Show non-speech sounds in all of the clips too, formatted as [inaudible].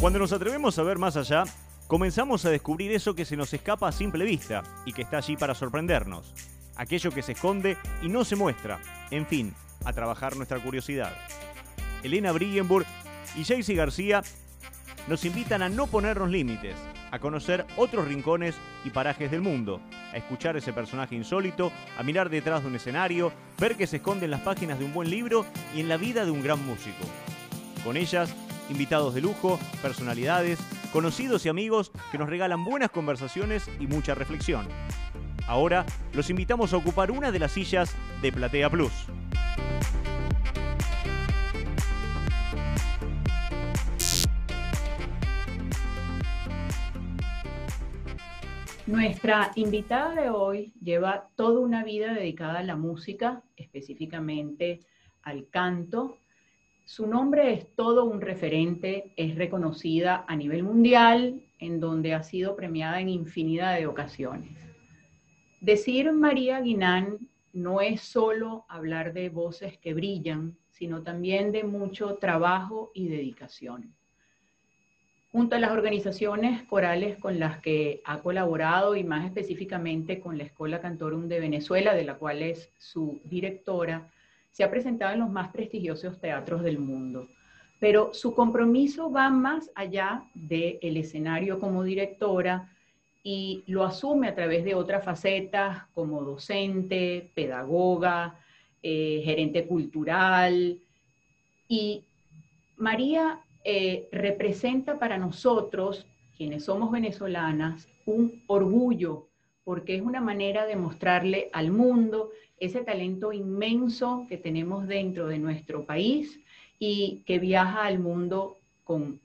Cuando nos atrevemos a ver más allá, comenzamos a descubrir eso que se nos escapa a simple vista y que está allí para sorprendernos. Aquello que se esconde y no se muestra. En fin, a trabajar nuestra curiosidad. Elena Brillenburg y Jaycee García nos invitan a no ponernos límites, a conocer otros rincones y parajes del mundo, a escuchar ese personaje insólito, a mirar detrás de un escenario, ver que se esconde en las páginas de un buen libro y en la vida de un gran músico. Con ellas invitados de lujo, personalidades, conocidos y amigos que nos regalan buenas conversaciones y mucha reflexión. Ahora los invitamos a ocupar una de las sillas de Platea Plus. Nuestra invitada de hoy lleva toda una vida dedicada a la música, específicamente al canto, su nombre es todo un referente, es reconocida a nivel mundial, en donde ha sido premiada en infinidad de ocasiones. Decir María Guinán no es solo hablar de voces que brillan, sino también de mucho trabajo y dedicación. Junto a las organizaciones corales con las que ha colaborado y más específicamente con la Escuela Cantorum de Venezuela, de la cual es su directora, se ha presentado en los más prestigiosos teatros del mundo. Pero su compromiso va más allá del escenario como directora y lo asume a través de otras facetas como docente, pedagoga, eh, gerente cultural. Y María eh, representa para nosotros, quienes somos venezolanas, un orgullo, porque es una manera de mostrarle al mundo ese talento inmenso que tenemos dentro de nuestro país y que viaja al mundo con,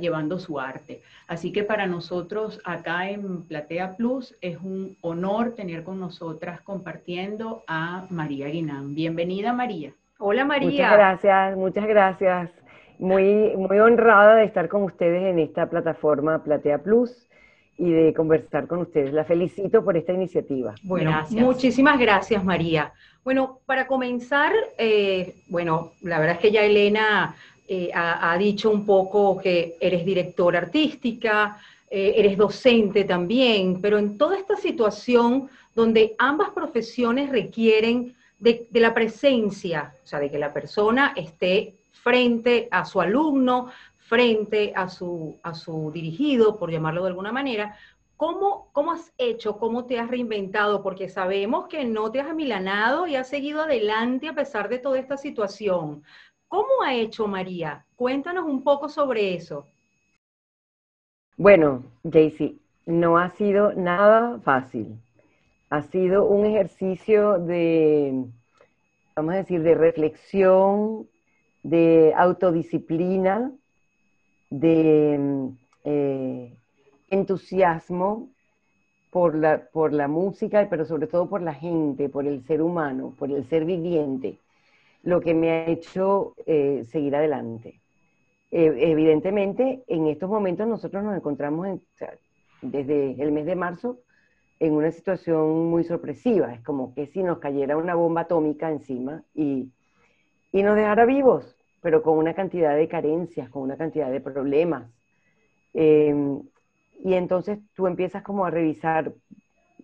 llevando su arte. Así que para nosotros acá en Platea Plus es un honor tener con nosotras compartiendo a María Guinán. Bienvenida María. Hola María. Muchas gracias, muchas gracias. Muy, muy honrada de estar con ustedes en esta plataforma Platea Plus y de conversar con ustedes. La felicito por esta iniciativa. Bueno, muchísimas gracias, María. Bueno, para comenzar, eh, bueno, la verdad es que ya Elena eh, ha, dicho un poco que eres directora artística, eh, eres docente también, pero en toda esta situación donde ambas profesiones requieren de, de la presencia, o sea, de que la persona esté frente a su alumno, frente a su, a su dirigido, por llamarlo de alguna manera, ¿Cómo, ¿Cómo, has hecho? ¿Cómo te has reinventado? Porque sabemos que no te has amilanado y has seguido adelante a pesar de toda esta situación. ¿Cómo ha hecho María? Cuéntanos un poco sobre eso. Bueno, Jaycee, no ha sido nada fácil. Ha sido un ejercicio de, vamos a decir, de reflexión, de autodisciplina, de eh, entusiasmo por la, por la música, pero sobre todo por la gente, por el ser humano, por el ser viviente, lo que me ha hecho eh, seguir adelante. Eh, evidentemente, en estos momentos nosotros nos encontramos desde el mes de marzo en una situación muy sorpresiva. Es como que si nos cayera una bomba atómica encima y, y nos dejara vivos pero con una cantidad de carencias, con una cantidad de problemas. Em, y entonces tú empiezas como a revisar,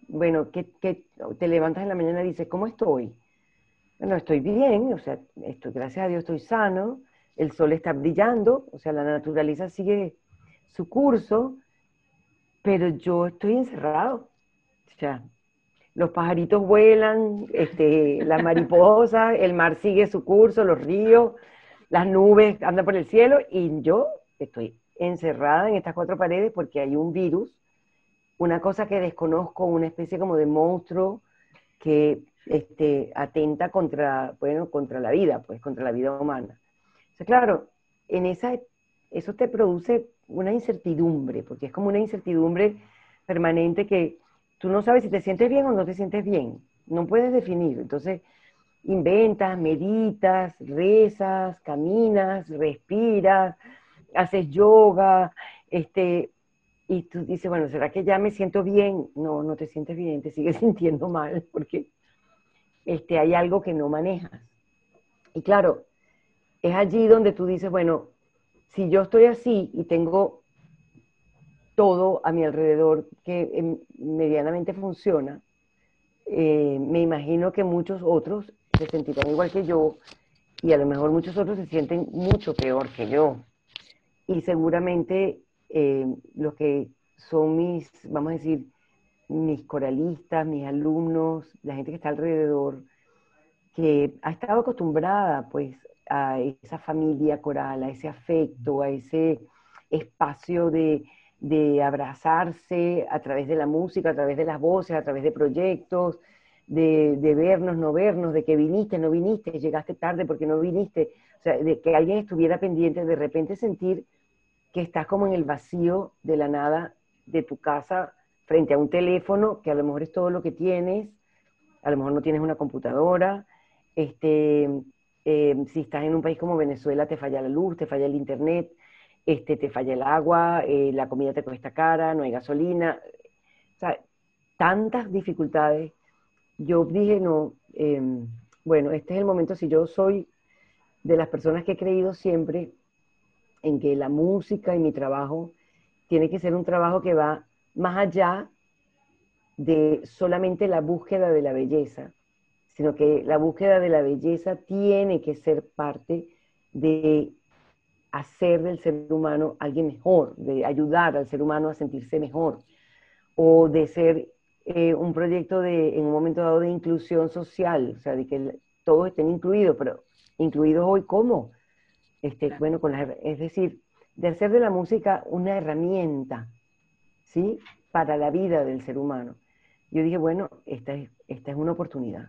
bueno, te levantas en la mañana y dices, ¿cómo estoy? Bueno, estoy bien, o sea, estoy, gracias a Dios estoy sano, el sol está brillando, o sea, la naturaleza sigue su curso, pero yo estoy encerrado. O sea, los pajaritos vuelan, este, las mariposas, el mar sigue su curso, los ríos, las nubes andan por el cielo y yo estoy encerrada en estas cuatro paredes porque hay un virus, una cosa que desconozco, una especie como de monstruo que este, atenta contra, bueno, contra la vida, pues contra la vida humana. O claro, en esa, eso te produce una incertidumbre, porque es como una incertidumbre permanente que tú no sabes si te sientes bien o no te sientes bien, no puedes definir. Entonces, inventas, meditas, rezas, caminas, respiras, haces yoga, este, y tú dices, bueno, ¿será que ya me siento bien? No, no te sientes bien, te sigues [laughs] sintiendo mal porque este, hay algo que no manejas. Y claro, es allí donde tú dices, bueno, si yo estoy así y tengo todo a mi alrededor que em, medianamente funciona, eh, me imagino que muchos otros se sentirán igual que yo y a lo mejor muchos otros se sienten mucho peor que yo. Y seguramente eh, los que son mis, vamos a decir, mis coralistas, mis alumnos, la gente que está alrededor, que ha estado acostumbrada pues a esa familia coral, a ese afecto, a ese espacio de, de abrazarse a través de la música, a través de las voces, a través de proyectos, de, de, vernos, no vernos, de que viniste, no viniste, llegaste tarde porque no viniste, o sea, de que alguien estuviera pendiente, de repente sentir que estás como en el vacío de la nada de tu casa frente a un teléfono, que a lo mejor es todo lo que tienes, a lo mejor no tienes una computadora, este, eh, si estás en un país como Venezuela te falla la luz, te falla el internet, este, te falla el agua, eh, la comida te cuesta cara, no hay gasolina, o sea, tantas dificultades. Yo dije, no, em, bueno, este es el momento, si yo soy de las personas que he creído siempre en que la música y mi trabajo tiene que ser un trabajo que va más allá de solamente la búsqueda de la belleza, sino que la búsqueda de la belleza tiene que ser parte de hacer del ser humano alguien mejor, de ayudar al ser humano a sentirse mejor, o de ser eh, un proyecto de, en un momento dado, de inclusión social, o sea, de que todos estén incluidos, pero incluidos hoy cómo? Este, Bueno, con es decir, de hacer de la música una herramienta, ¿sí? Para la vida del ser humano. Yo dije, bueno, esta es, esta es una oportunidad.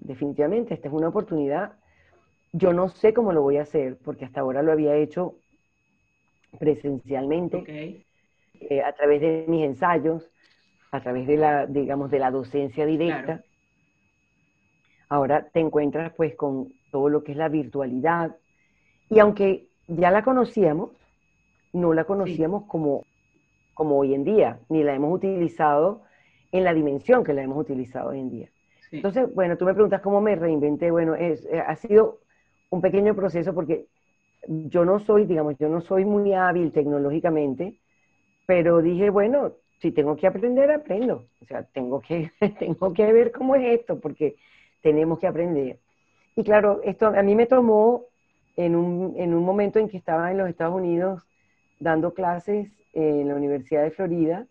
definitivamente, esta es una oportunidad yo no sé cómo lo voy a hacer, porque hasta ahora lo había hecho presencialmente, eh, a través de mis ensayos, a través de la, digamos, de la docencia directa. Ahora te encuentras pues con todo lo que es la virtualidad. Y aunque ya la conocíamos, no la conocíamos como, como hoy en día, ni la hemos utilizado en la dimensión que la hemos utilizado hoy en día. Entonces, bueno, tú me preguntas cómo me reinventé. Bueno, es, eh, ha sido un pequeño proceso porque yo no soy, digamos, yo no soy muy hábil tecnológicamente, pero dije, bueno, si tengo que aprender, aprendo. O sea, tengo que, [laughs] tengo que ver cómo es esto, porque tenemos que aprender. Y claro, esto a mí me tomó en un, en un momento en que estaba en los Estados Unidos dando clases en la Universidad de Florida,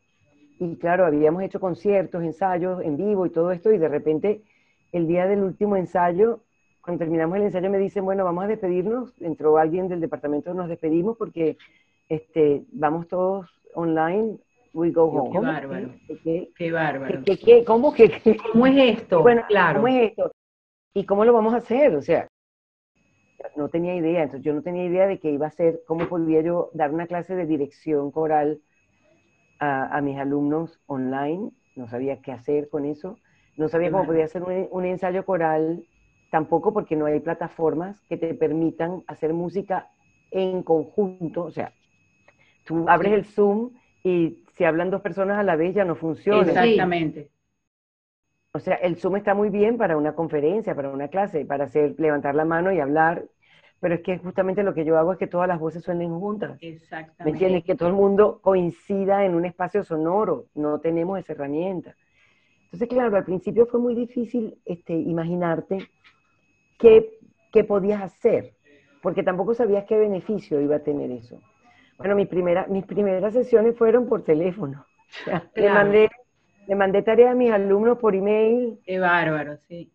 y claro, habíamos hecho conciertos, ensayos en vivo y todo esto, y de repente el día del último ensayo cuando terminamos el ensayo me dicen, bueno, vamos a despedirnos. Entró alguien del departamento, nos despedimos porque este, vamos todos online, we go home. Qué bárbaro. ¿Qué, bárbaro. cómo, que, ¿Cómo es esto? Bueno, claro. ¿cómo es esto? ¿Y cómo lo vamos a hacer? O sea, no tenía idea. Entonces yo no tenía idea de qué iba a ser, cómo podía yo dar una clase de dirección coral a, mis alumnos online. No sabía qué hacer con eso. No sabía cómo podía hacer un, un ensayo coral tampoco porque no hay plataformas que te permitan hacer música en conjunto, o sea, tú abres el Zoom y si hablan dos personas a la vez ya no funciona. Exactamente. O sea, el Zoom está muy bien para una conferencia, para una clase, para hacer levantar la mano y hablar, pero es que justamente lo que yo hago es que todas las voces suenen juntas. Exactamente. ¿Me entiendes? Que todo el mundo coincida en un espacio sonoro. No tenemos esa herramienta. Entonces, claro, al principio fue muy difícil este, imaginarte qué, podías hacer, porque tampoco sabías qué beneficio iba a tener eso. Bueno, mi primera, mis primeras sesiones fueron por teléfono. le, mandé, le mandé tarea a mis alumnos por email. Qué bárbaro, sí.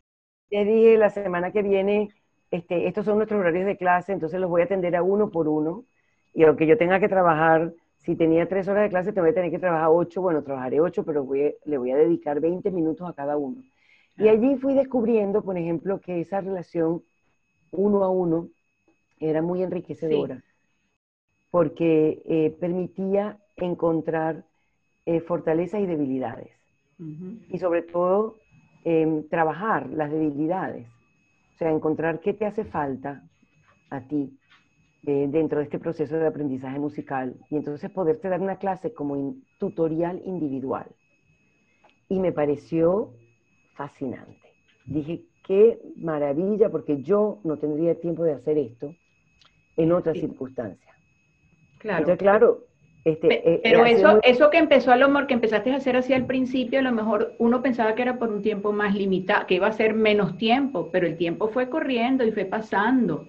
Les dije la semana que viene, este, estos son nuestros horarios de clase, entonces los voy a atender a uno por uno. Y aunque yo tenga que trabajar, si tenía tres horas de clase, te voy a tener que trabajar ocho, bueno, trabajaré ocho, pero le voy a dedicar 20 minutos a cada uno. Y allí fui descubriendo, por ejemplo, que esa relación uno a uno era muy enriquecedora, porque eh, permitía encontrar eh, fortalezas y debilidades. Y sobre todo, em, trabajar las debilidades. O sea, encontrar qué te hace falta a ti eh, dentro de este proceso de aprendizaje musical. Y entonces poderte dar una clase como tutorial individual. Y me pareció fascinante. Dije, qué maravilla, porque yo no tendría tiempo de hacer esto en otras circunstancias. Claro. claro, este, eh, pero eso, eso que empezó a lo mejor, que empezaste a hacer así al principio, a lo mejor uno pensaba que era por un tiempo más limitado, que iba a ser menos tiempo, pero el tiempo fue corriendo y fue pasando.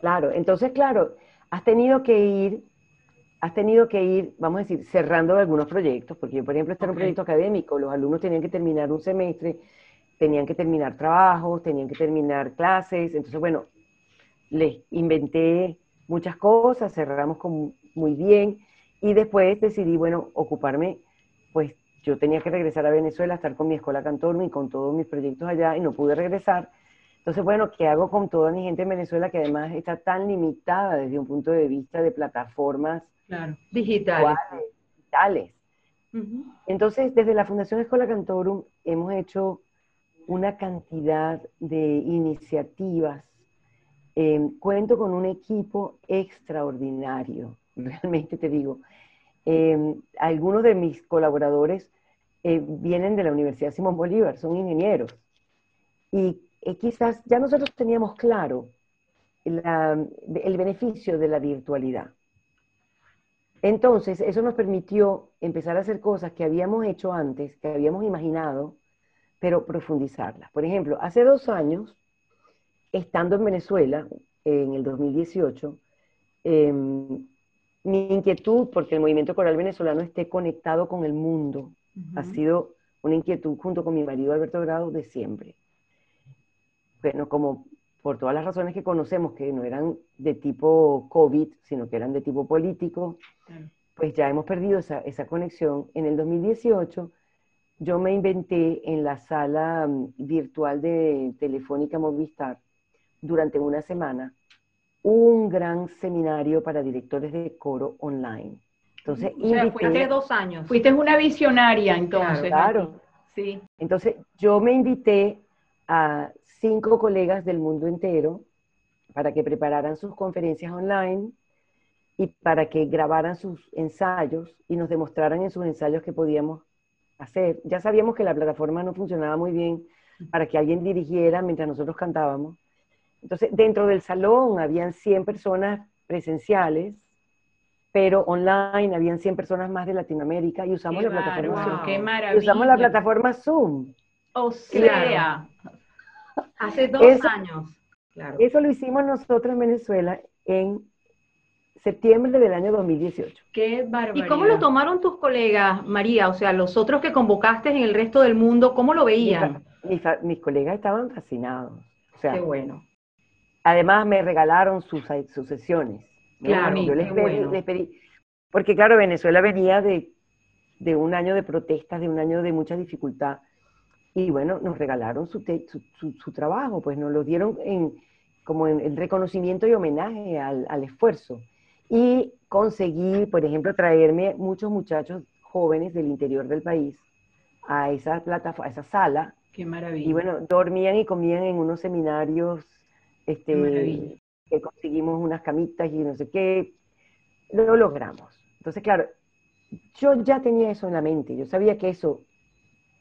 Claro, entonces, claro, has tenido que ir, has tenido que ir, vamos a decir, cerrando algunos proyectos, porque yo, por ejemplo, este era un proyecto académico, los alumnos tenían que terminar un semestre, tenían que terminar trabajos, tenían que terminar clases, entonces, bueno, les inventé muchas cosas, cerramos con, muy bien, y después decidí, bueno, ocuparme, pues yo tenía que regresar a Venezuela, estar con mi escuela Cantorno y con todos mis proyectos allá y no pude regresar. Entonces, bueno, ¿qué hago con toda mi gente en Venezuela que además está tan limitada desde un punto de vista de plataformas digitales? digitales. Entonces, desde la Fundación Escuela Cantorum hemos hecho una cantidad de iniciativas. Em, cuento con un equipo extraordinario [laughs] realmente te digo. Em, algunos de mis colaboradores eh, vienen de la Universidad Simón Bolívar, son ingenieros. Y eh, quizás ya nosotros teníamos claro el beneficio de la virtualidad. Entonces, eso nos permitió empezar a hacer cosas que habíamos hecho antes, que habíamos imaginado, pero profundizarlas. Por ejemplo, hace dos años, estando en Venezuela, en el 2018, mi inquietud porque el movimiento coral venezolano esté conectado con el mundo ha sido una inquietud junto con mi marido Alberto Grado de siempre. Bueno, como por todas las razones que conocemos, que no eran de tipo COVID, sino que eran de tipo político, pues ya hemos perdido esa, esa, conexión. En el 2018 yo me inventé en la sala mm, virtual de Telefónica Movistar durante una semana un gran seminario para directores de coro online. Entonces, o sea, fuiste dos años. Fuiste una visionaria entonces. Claro. Sí. Entonces, yo me invité a cinco colegas del mundo entero para que prepararan sus conferencias online y para que grabaran sus ensayos y nos demostraran en sus ensayos que podíamos hacer. Ya sabíamos que la plataforma no funcionaba muy bien para que alguien dirigiera mientras nosotros cantábamos, entonces, dentro del salón habían 100 personas presenciales, pero online habían 100 personas más de Latinoamérica y usamos la plataforma Zoom. ¡Qué maravilla! usamos la plataforma Zoom. O sea, hace dos años. Claro. Eso lo hicimos nosotros en Venezuela en septiembre del año 2018. ¡Qué barbaridad! ¿Y cómo lo tomaron tus colegas, María? O sea, los otros que convocaste en el resto del mundo, ¿cómo lo veían? Mis, colegas estaban fascinados. Qué bueno. Además me regalaron sus, sus sesiones. Claro, yo les pedí, porque claro, Venezuela venía de, un año de protestas, de un año de mucha dificultad, y bueno, nos regalaron su, su, trabajo, pues nos lo dieron en, como en el reconocimiento y homenaje al, esfuerzo. Y conseguí, por ejemplo, traerme muchos muchachos jóvenes del interior del país a esa, plataforma, a esa sala. Qué maravilla. Y bueno, dormían y comían en unos seminarios este, que conseguimos unas camitas y no sé qué, lo logramos. Entonces, claro, yo ya tenía eso en la mente, yo sabía que eso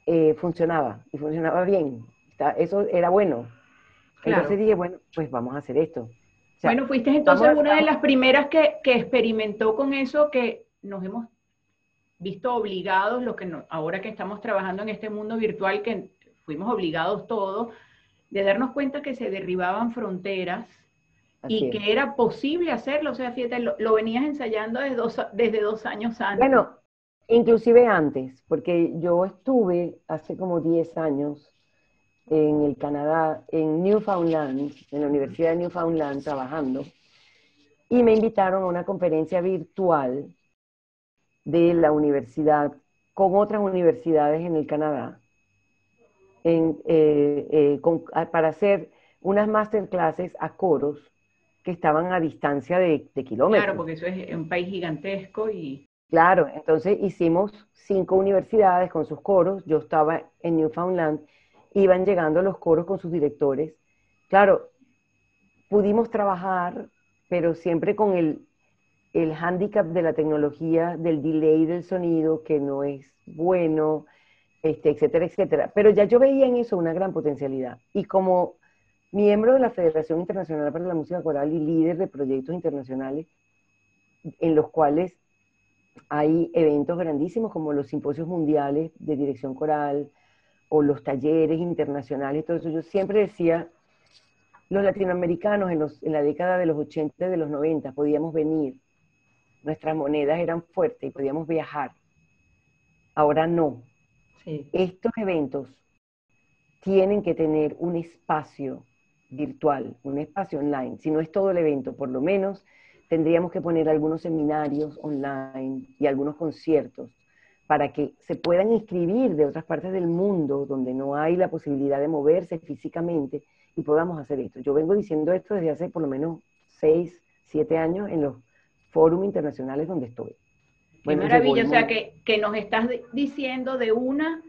eh, funcionaba y funcionaba bien, eso era bueno. Entonces dije, bueno, pues vamos a hacer esto. bueno, fuiste entonces una de las primeras que, que, experimentó con eso, que nos hemos visto obligados, lo que ahora que estamos trabajando en este mundo virtual, que fuimos obligados todos de darnos cuenta que se derribaban fronteras y que era posible hacerlo. O sea, fíjate, lo, venías ensayando desde dos, desde dos años antes. Bueno, inclusive antes, porque yo estuve hace como 10 años en el Canadá, en Newfoundland, en la Universidad de Newfoundland, trabajando, y me invitaron a una conferencia virtual de la universidad con otras universidades en el Canadá en, eh, eh, para hacer unas masterclasses a coros que estaban a distancia de, kilómetros. Claro, porque eso es un país gigantesco y... Claro, entonces hicimos cinco universidades con sus coros, yo estaba en Newfoundland, iban llegando los coros con sus directores. Claro, pudimos trabajar, pero siempre con el, el hándicap de la tecnología, del delay del sonido, que no es bueno, este, etcétera, etcétera. Pero ya yo veía en eso una gran potencialidad. Y como miembro de la Federación Internacional para la Música Coral y líder de proyectos internacionales, en los cuales hay eventos grandísimos como los simposios mundiales de dirección coral o los talleres internacionales, todo eso. Yo siempre decía, los latinoamericanos en, en la década de los 80 y de los 90 podíamos venir, nuestras monedas eran fuertes y podíamos viajar. Ahora no. Estos eventos tienen que tener un espacio virtual, un espacio online. Si no es todo el evento, por lo menos tendríamos que poner algunos seminarios online y algunos conciertos para que se puedan inscribir de otras partes del mundo donde no hay la posibilidad de moverse físicamente y podamos hacer esto. Yo vengo diciendo esto desde hace por lo menos seis, siete años en los foros internacionales donde estoy. Qué maravilla, o sea que, que nos estás diciendo de una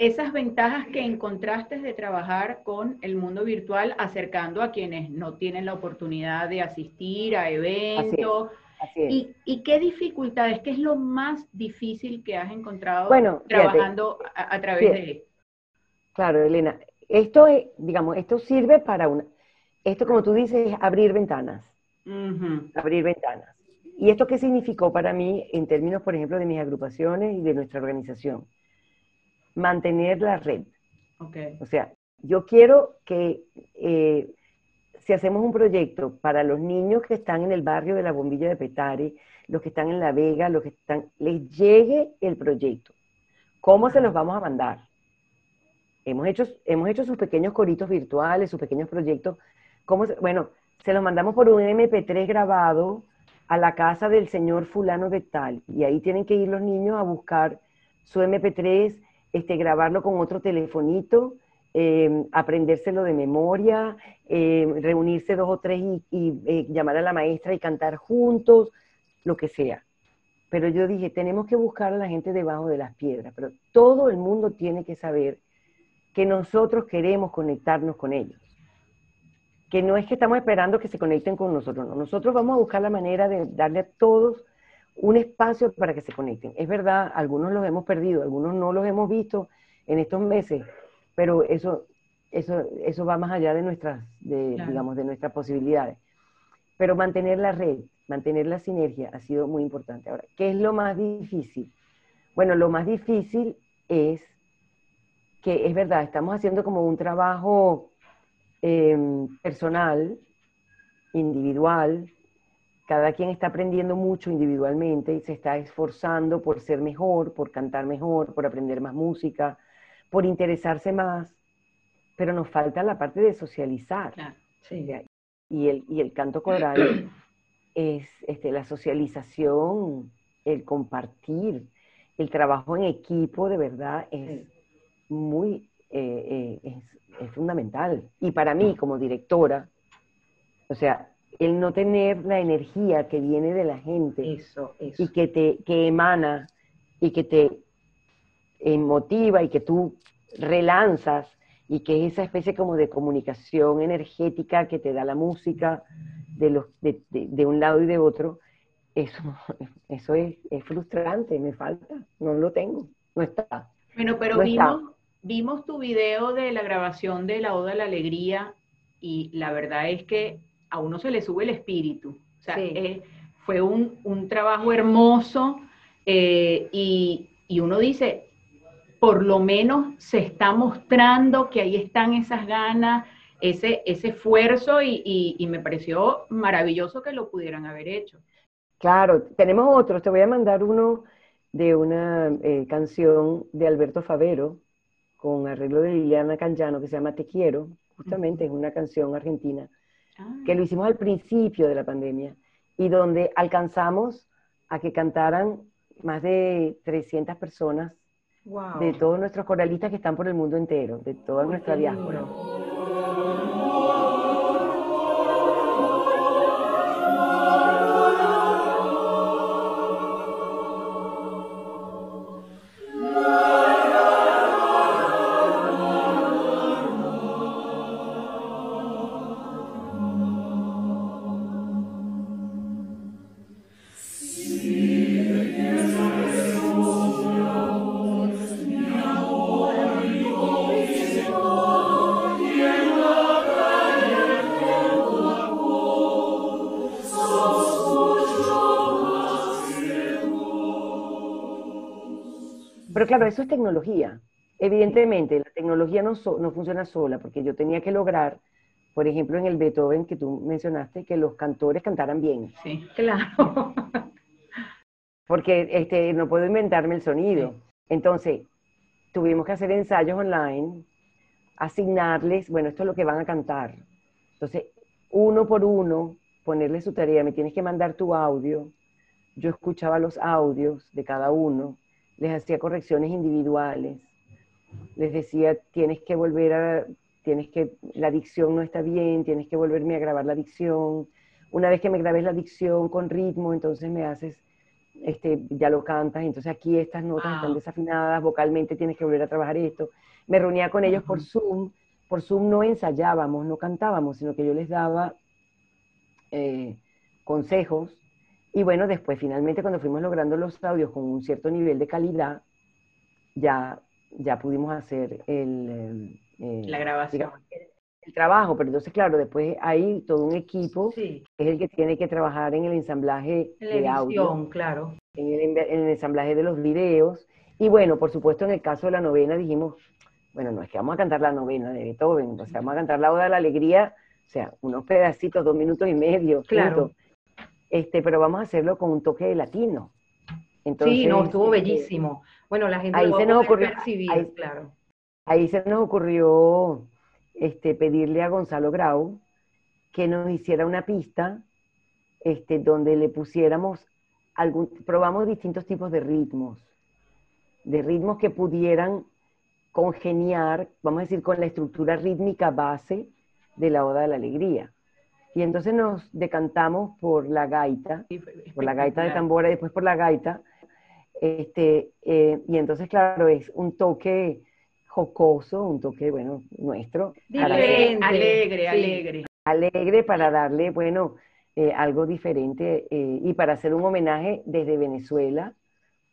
esas ventajas que encontraste de trabajar con el mundo virtual, acercando a quienes no tienen la oportunidad de asistir a eventos. ¿Y, qué dificultades, qué es lo más difícil que has encontrado trabajando a, través de esto? Claro, Elena, esto es, digamos, esto sirve para una, esto como tú dices, es abrir ventanas, abrir ventanas. ¿Y esto qué significó para mí en términos, por ejemplo, de mis agrupaciones y de nuestra organización? mantener la red. O sea, yo quiero que eh, si hacemos un proyecto para los niños que están en el barrio de la Bombilla de Petare, los que están en La Vega, los que están, les llegue el proyecto. ¿Cómo se los vamos a mandar? Hemos hecho, hemos hecho sus pequeños coritos virtuales, sus pequeños proyectos. ¿Cómo bueno, se los mandamos por un MP3 grabado a la casa del señor fulano de tal. Y ahí tienen que ir los niños a buscar su MP3 este, grabarlo con otro telefonito, em, aprendérselo de memoria, em, reunirse dos o tres y, eh, llamar a la maestra y cantar juntos, lo que sea. Pero yo dije, tenemos que buscar a la gente debajo de las piedras, pero todo el mundo tiene que saber que nosotros queremos conectarnos con ellos. Que no es que estamos esperando que se conecten con nosotros, no. Nosotros vamos a buscar la manera de darle a todos un espacio para que se conecten. Es verdad, algunos los hemos perdido, algunos no los hemos visto en estos meses, pero eso, eso, eso va más allá de nuestras, de, digamos, de nuestras posibilidades. Pero mantener la red, mantener la sinergia ha sido muy importante. Ahora, ¿qué es lo más difícil? Bueno, lo más difícil es que es verdad, estamos haciendo como un trabajo em, personal, individual, cada quien está aprendiendo mucho individualmente y se está esforzando por ser mejor, por cantar mejor, por aprender más música, por interesarse más, pero nos falta la parte de socializar. y, el, y el canto coral [clears throat] es este, la socialización, el compartir, el trabajo en equipo de verdad es muy, eh, eh, es, es fundamental. Y para mí como directora, o sea, el no tener la energía que viene de la gente eso, y que te que emana y que te motiva y que tú relanzas y que es esa especie como de comunicación energética que te da la música de, los, de, un lado y de otro, eso, [laughs] eso es, frustrante, me falta, no lo tengo, no está. Bueno, pero vimos, vimos tu video de la grabación de La Oda a la Alegría y la verdad es que a uno se le sube el espíritu. O sea, eh, fue un, trabajo hermoso eh, y, uno dice, por lo menos se está mostrando que ahí están esas ganas, ese, ese esfuerzo y, me pareció maravilloso que lo pudieran haber hecho. Claro, tenemos otros. Te voy a mandar uno de una eh, canción de Alberto Favero con arreglo de Liliana Canjano que se llama Te Quiero. Justamente es una canción argentina que lo hicimos al principio de la pandemia y donde alcanzamos a que cantaran más de 300 personas de todos nuestros coralistas que están por el mundo entero, de toda nuestra diáspora. Claro, eso es tecnología. Evidentemente, la tecnología no, no funciona sola, porque yo tenía que lograr, por ejemplo, en el Beethoven que tú mencionaste, que los cantores cantaran bien. Sí, claro. [laughs] porque este, no puedo inventarme el sonido. Entonces, tuvimos que hacer ensayos online, asignarles, bueno, esto es lo que van a cantar. Entonces, uno por uno, ponerle su tarea, me tienes que mandar tu audio. Yo escuchaba los audios de cada uno, les hacía correcciones individuales les decía, tienes que volver a, tienes que, la dicción no está bien, tienes que volverme a grabar la dicción. Una vez que me grabes la dicción con ritmo, entonces me haces, este, ya lo cantas, entonces aquí estas notas están desafinadas, vocalmente tienes que volver a trabajar esto. Me reunía con ellos por Zoom, por Zoom no ensayábamos, no cantábamos, sino que yo les daba eh, consejos. Y bueno, después finalmente cuando fuimos logrando los audios con un cierto nivel de calidad, ya ya pudimos hacer el... Eh, la grabación. el, trabajo, pero entonces, claro, después hay todo un equipo que es el que tiene que trabajar en el ensamblaje de audio. claro. En el, en el ensamblaje de los videos. Y bueno, por supuesto, en el caso de la novena dijimos, bueno, no es que vamos a cantar la novena de Beethoven, o sea, vamos a cantar la Oda de la Alegría, o sea, unos pedacitos, dos minutos y medio. Claro. Este, pero vamos a hacerlo con un toque de latino. Entonces, sí, no, estuvo este, bellísimo. Bueno, la gente ahí se nos ocurrió, ahí, claro. Ahí se nos ocurrió este, pedirle a Gonzalo Grau que nos hiciera una pista este, donde le pusiéramos algún, probamos distintos tipos de ritmos, de ritmos que pudieran congeniar, vamos a decir, con la estructura rítmica base de la Oda de la Alegría. Y entonces nos decantamos por la gaita, por la gaita de tambora y después por la gaita, este, eh, y entonces, claro, es un toque jocoso, un toque, bueno, nuestro. Alegre, alegre, alegre. Alegre para darle, bueno, eh, algo diferente eh, y para hacer un homenaje desde Venezuela,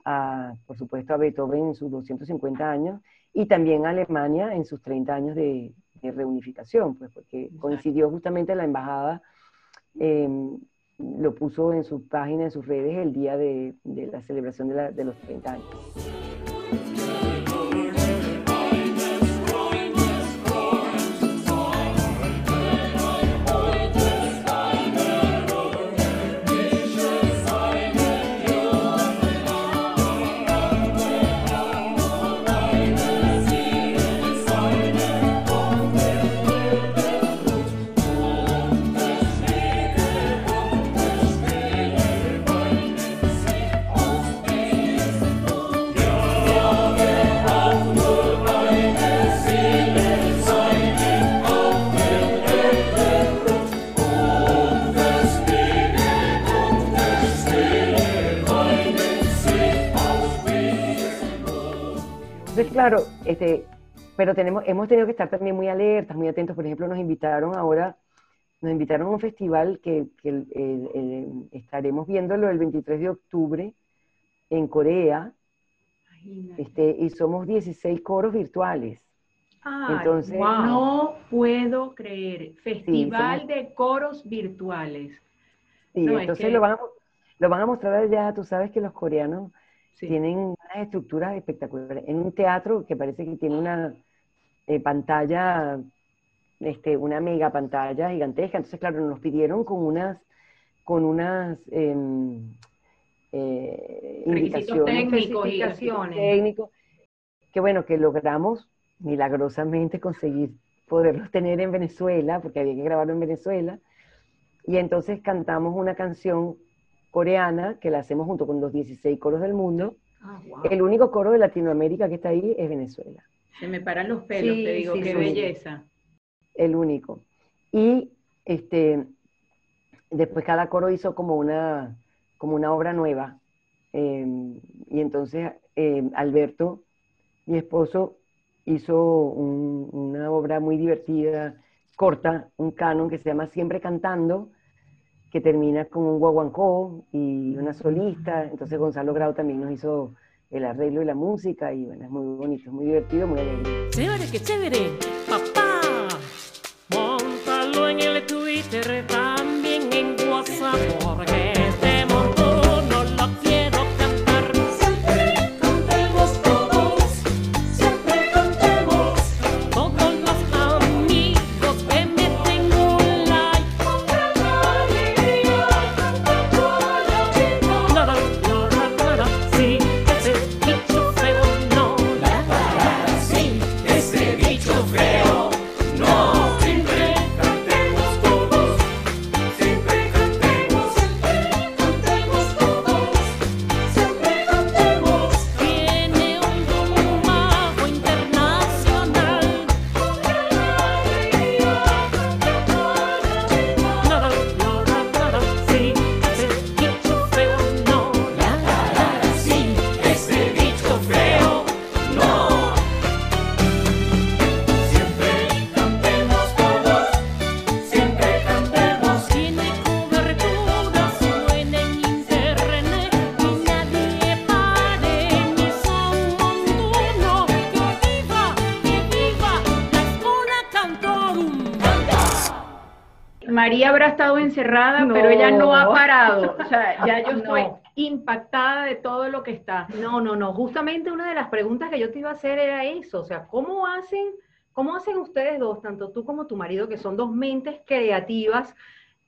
a, por supuesto, a Beethoven en sus 250 años y también a Alemania en sus 30 años de, reunificación, pues porque coincidió justamente la embajada em, lo puso en su página, en sus redes, el día de, la celebración de, de los 30 años. Claro, este, pero tenemos, hemos tenido que estar también muy alertas, muy atentos. Por ejemplo, nos invitaron ahora, nos invitaron a un festival que, estaremos viéndolo el 23 de octubre en Corea. Este, y somos 16 coros virtuales. Entonces, no puedo creer. Festival de coros virtuales. Sí, entonces lo, van a, lo van a mostrar allá. Tú sabes que los coreanos tienen unas estructuras espectaculares. En un teatro que parece que tiene una eh, pantalla, este, una mega pantalla gigantesca. Entonces, claro, nos pidieron con unas, con unas em, eh, indicaciones, técnicos, técnicos, que bueno, que logramos milagrosamente conseguir poderlos tener en Venezuela, porque había que grabarlo en Venezuela. Y entonces cantamos una canción coreana, que la hacemos junto con los 16 coros del mundo. Ah, El único coro de Latinoamérica que está ahí es Venezuela. Se me paran los pelos, te digo, qué belleza. El único. Y este, después cada coro hizo como una, como una obra nueva. Em, y entonces em, Alberto, mi esposo, hizo una obra muy divertida, corta, un canon que se llama Siempre Cantando, que termina con un guaguancó y una solista. Entonces Gonzalo Grau también nos hizo el arreglo y la música y bueno, es muy bonito, muy divertido, muy alegre. Chévere, qué chévere, papá. Montalo en el Twitter, también en WhatsApp, encerrada, No. pero ella no ha parado. O sea, ya yo [laughs] No. estoy impactada de todo lo que está. No, no, no. Justamente una de las preguntas que yo te iba a hacer era eso. O sea, ¿cómo hacen, cómo hacen ustedes dos, tanto tú como tu marido, que son dos mentes creativas,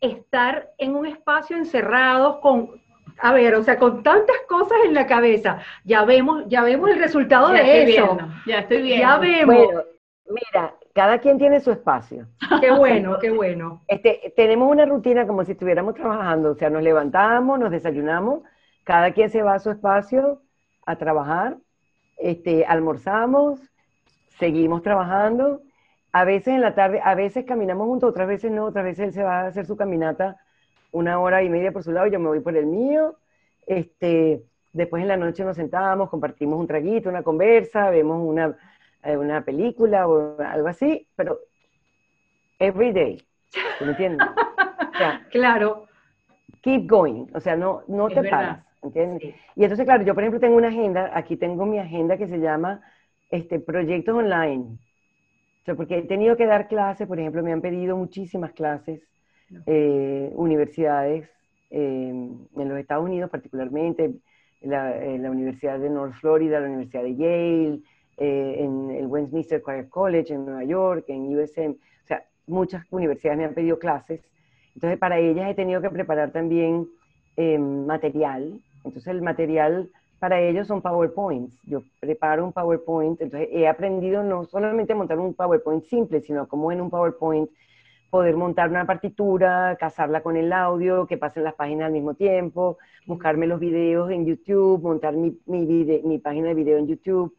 estar en un espacio encerrados con, a ver, o sea, con tantas cosas en la cabeza? Ya vemos, ya vemos el resultado Ya de estoy eso. viendo, ya estoy viendo. Ya vemos. Bueno, mira, cada quien tiene su espacio. Qué bueno, qué bueno. Este, tenemos una rutina como si estuviéramos trabajando, o sea, nos levantamos, nos desayunamos, cada quien se va a su espacio a trabajar, este, almorzamos, seguimos trabajando, a veces en la tarde, a veces caminamos juntos, otras veces no, otras veces él se va a hacer su caminata una hora y media por su lado, yo me voy por el mío, este, después en la noche nos sentamos, compartimos un traguito, una conversa, vemos una, una película o algo así, pero every day, ¿tú ¿me entiendes? O sea, [laughs] Claro. keep going, o sea, no, no Es te verdad. paras, ¿entiendes? Sí. Y entonces, claro, yo por ejemplo tengo una agenda, aquí tengo mi agenda que se llama este, Proyectos Online. O sea, porque he tenido que dar clases, por ejemplo, me han pedido muchísimas clases, eh, universidades eh, en los Estados Unidos particularmente, la, eh, la Universidad de North Florida, la Universidad de Yale, eh, en el Westminster Choir College en Nueva York, en USM, o sea, muchas universidades me han pedido clases. Entonces, para ellas he tenido que preparar también eh, material. Entonces, el material para ellos son PowerPoints. Yo preparo un PowerPoint, entonces he aprendido no solamente a montar un PowerPoint simple, sino como en un PowerPoint poder montar una partitura, casarla con el audio, que pasen las páginas al mismo tiempo, buscarme los videos en YouTube, montar mi, mi, mi página de video en YouTube.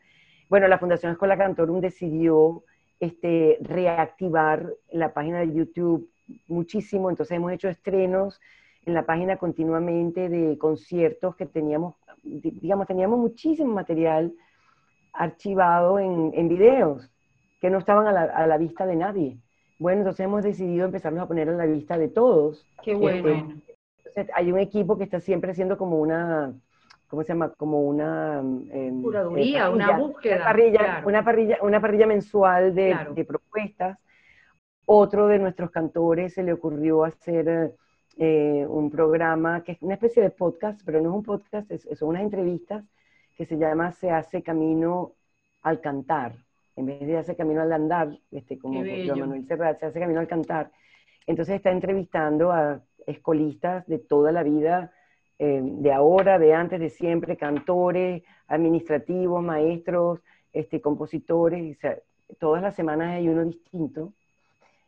Bueno, la Fundación Escola Cantorum decidió este, reactivar la página de YouTube muchísimo, entonces hemos hecho estrenos en la página continuamente de conciertos que teníamos, di- digamos, teníamos muchísimo material archivado en, en videos que no estaban a la, a la vista de nadie. Bueno, entonces hemos decidido empezarlos a poner a la vista de todos. Qué Este, bueno. entonces, hay un equipo que está siempre haciendo como una, ¿cómo se llama? Como una... em, Curaduría, eh, una parrilla, búsqueda, Una parrilla, claro. una parrilla, una parrilla mensual de, Claro. de propuestas. Otro de nuestros cantores se le ocurrió hacer eh, un programa que es una especie de podcast, pero no es un podcast, es- son unas entrevistas que se llama Se hace camino al cantar. En vez de hace camino al andar, este, como Joan. Manuel Serrat, se hace camino al cantar. Entonces está entrevistando a escolistas de toda la vida, eh, de ahora, de antes, de siempre, cantores, administrativos, maestros, este, compositores, o sea, todas las semanas hay uno distinto.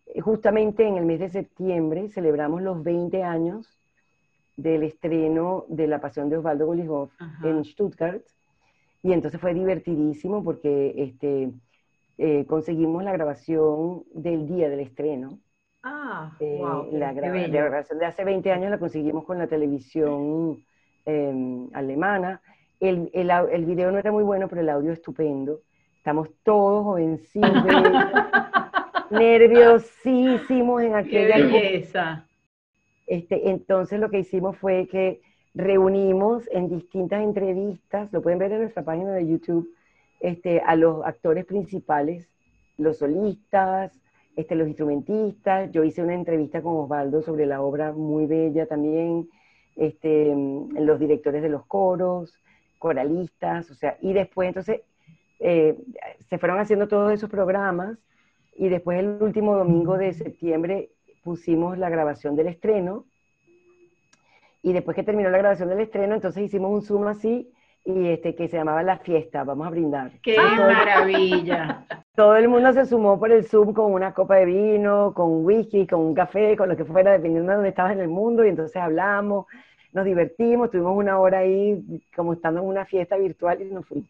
Eh, Justamente en el mes de septiembre celebramos los 20 años del estreno de La Pasión de Osvaldo Golijov en Stuttgart. Y entonces fue divertidísimo porque este, eh, conseguimos la grabación del día del estreno. Ah, Eh, wow, qué- la, qué gra- bello. la grabación de hace 20 años la conseguimos con la televisión eh, alemana. El, el, el video no era muy bueno, pero el audio estupendo. Estamos todos jovencitos, [laughs] nerviosísimos en Qué aquella época. belleza. Este, entonces lo que hicimos fue que reunimos en distintas entrevistas, lo pueden ver en nuestra página de YouTube, este, a los actores principales, los solistas, este, los instrumentistas. Yo hice una entrevista con Osvaldo sobre la obra muy bella también, este, los directores de los coros, coralistas, o sea, y después entonces eh, se fueron haciendo todos esos programas y después el último domingo de septiembre pusimos la grabación del estreno y después que terminó la grabación del estreno, entonces hicimos un Zoom así y este que se llamaba La Fiesta, vamos a brindar. Qué maravilla. [laughs] todo el mundo se sumó por el Zoom con una copa de vino, con whisky, con un café, con lo que fuera, dependiendo de dónde estabas en el mundo, y entonces hablamos, nos divertimos, tuvimos una hora ahí como estando en una fiesta virtual y nos fuimos.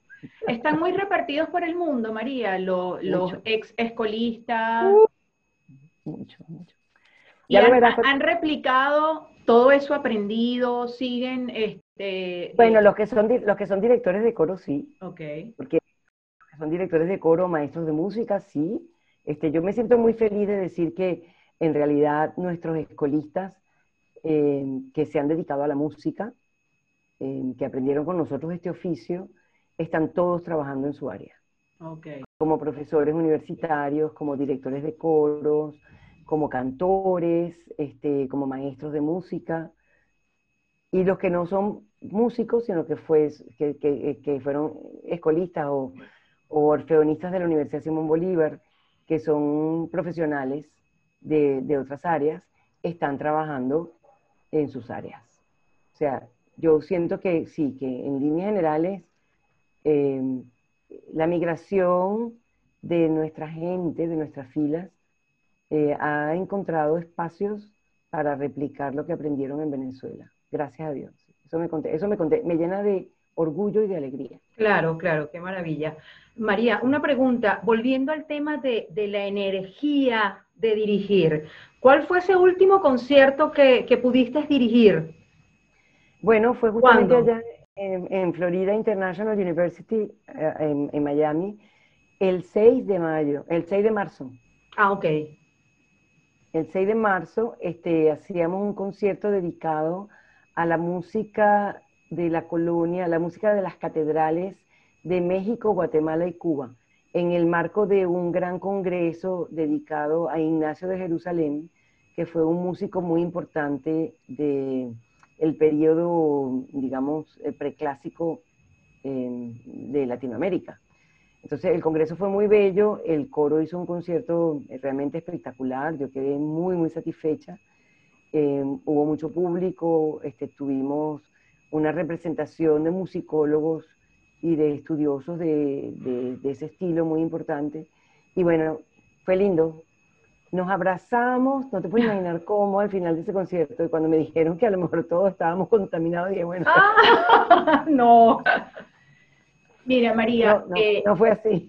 Están muy repartidos por el mundo, María, lo- los ex escolistas. Mucho, mucho. y ya han, verás, han replicado todo eso aprendido, siguen, este, Bueno, eh, los que son, los que son directores de coro, sí, ok. porque son directores de coro, maestros de música, sí. Este, yo me siento muy feliz de decir que en realidad nuestros escolistas eh, que se han dedicado a la música, eh, que aprendieron con nosotros este oficio, están todos trabajando en su área, Ok. como profesores universitarios, como directores de coros, como cantores, este, como maestros de música, y los que no son músicos, sino que, fue, que, que- que fueron escolistas o, o orfeonistas de la Universidad Simón Bolívar, que son profesionales de, otras áreas, están trabajando en sus áreas. O sea, yo siento que sí, que en líneas generales eh, la migración de nuestra gente, de nuestras filas, eh, ha encontrado espacios para replicar lo que aprendieron en Venezuela. Gracias a Dios. Eso me, eso me, me llena de orgullo y de alegría. Claro, claro, qué maravilla. María, una pregunta, volviendo al tema de, de la energía de dirigir, ¿cuál fue ese último concierto que, que pudiste dirigir? Bueno, fue justamente ¿Cuándo? allá en, en Florida International University, eh, en, en Miami, el 6 de mayo, el 6 de marzo. Ah, ok. El 6 de marzo este, hacíamos un concierto dedicado a la música de la colonia, la música de las catedrales de México, Guatemala y Cuba, en el marco de un gran congreso dedicado a Ignacio de Jerusalén, que fue un músico muy importante de el periodo, digamos, preclásico eh, de Latinoamérica. Entonces el congreso fue muy bello, el coro hizo un concierto realmente espectacular, yo quedé muy, muy satisfecha. Eh, hubo mucho público, este, tuvimos una representación de musicólogos y de estudiosos de, de- de ese estilo muy importante. Y bueno, fue lindo. Nos abrazamos, no te puedes imaginar cómo al final de ese concierto, y cuando me dijeron que a lo mejor todos estábamos contaminados, dije, bueno, Ah, [laughs] no, Mira, María, no, no, eh, no fue así.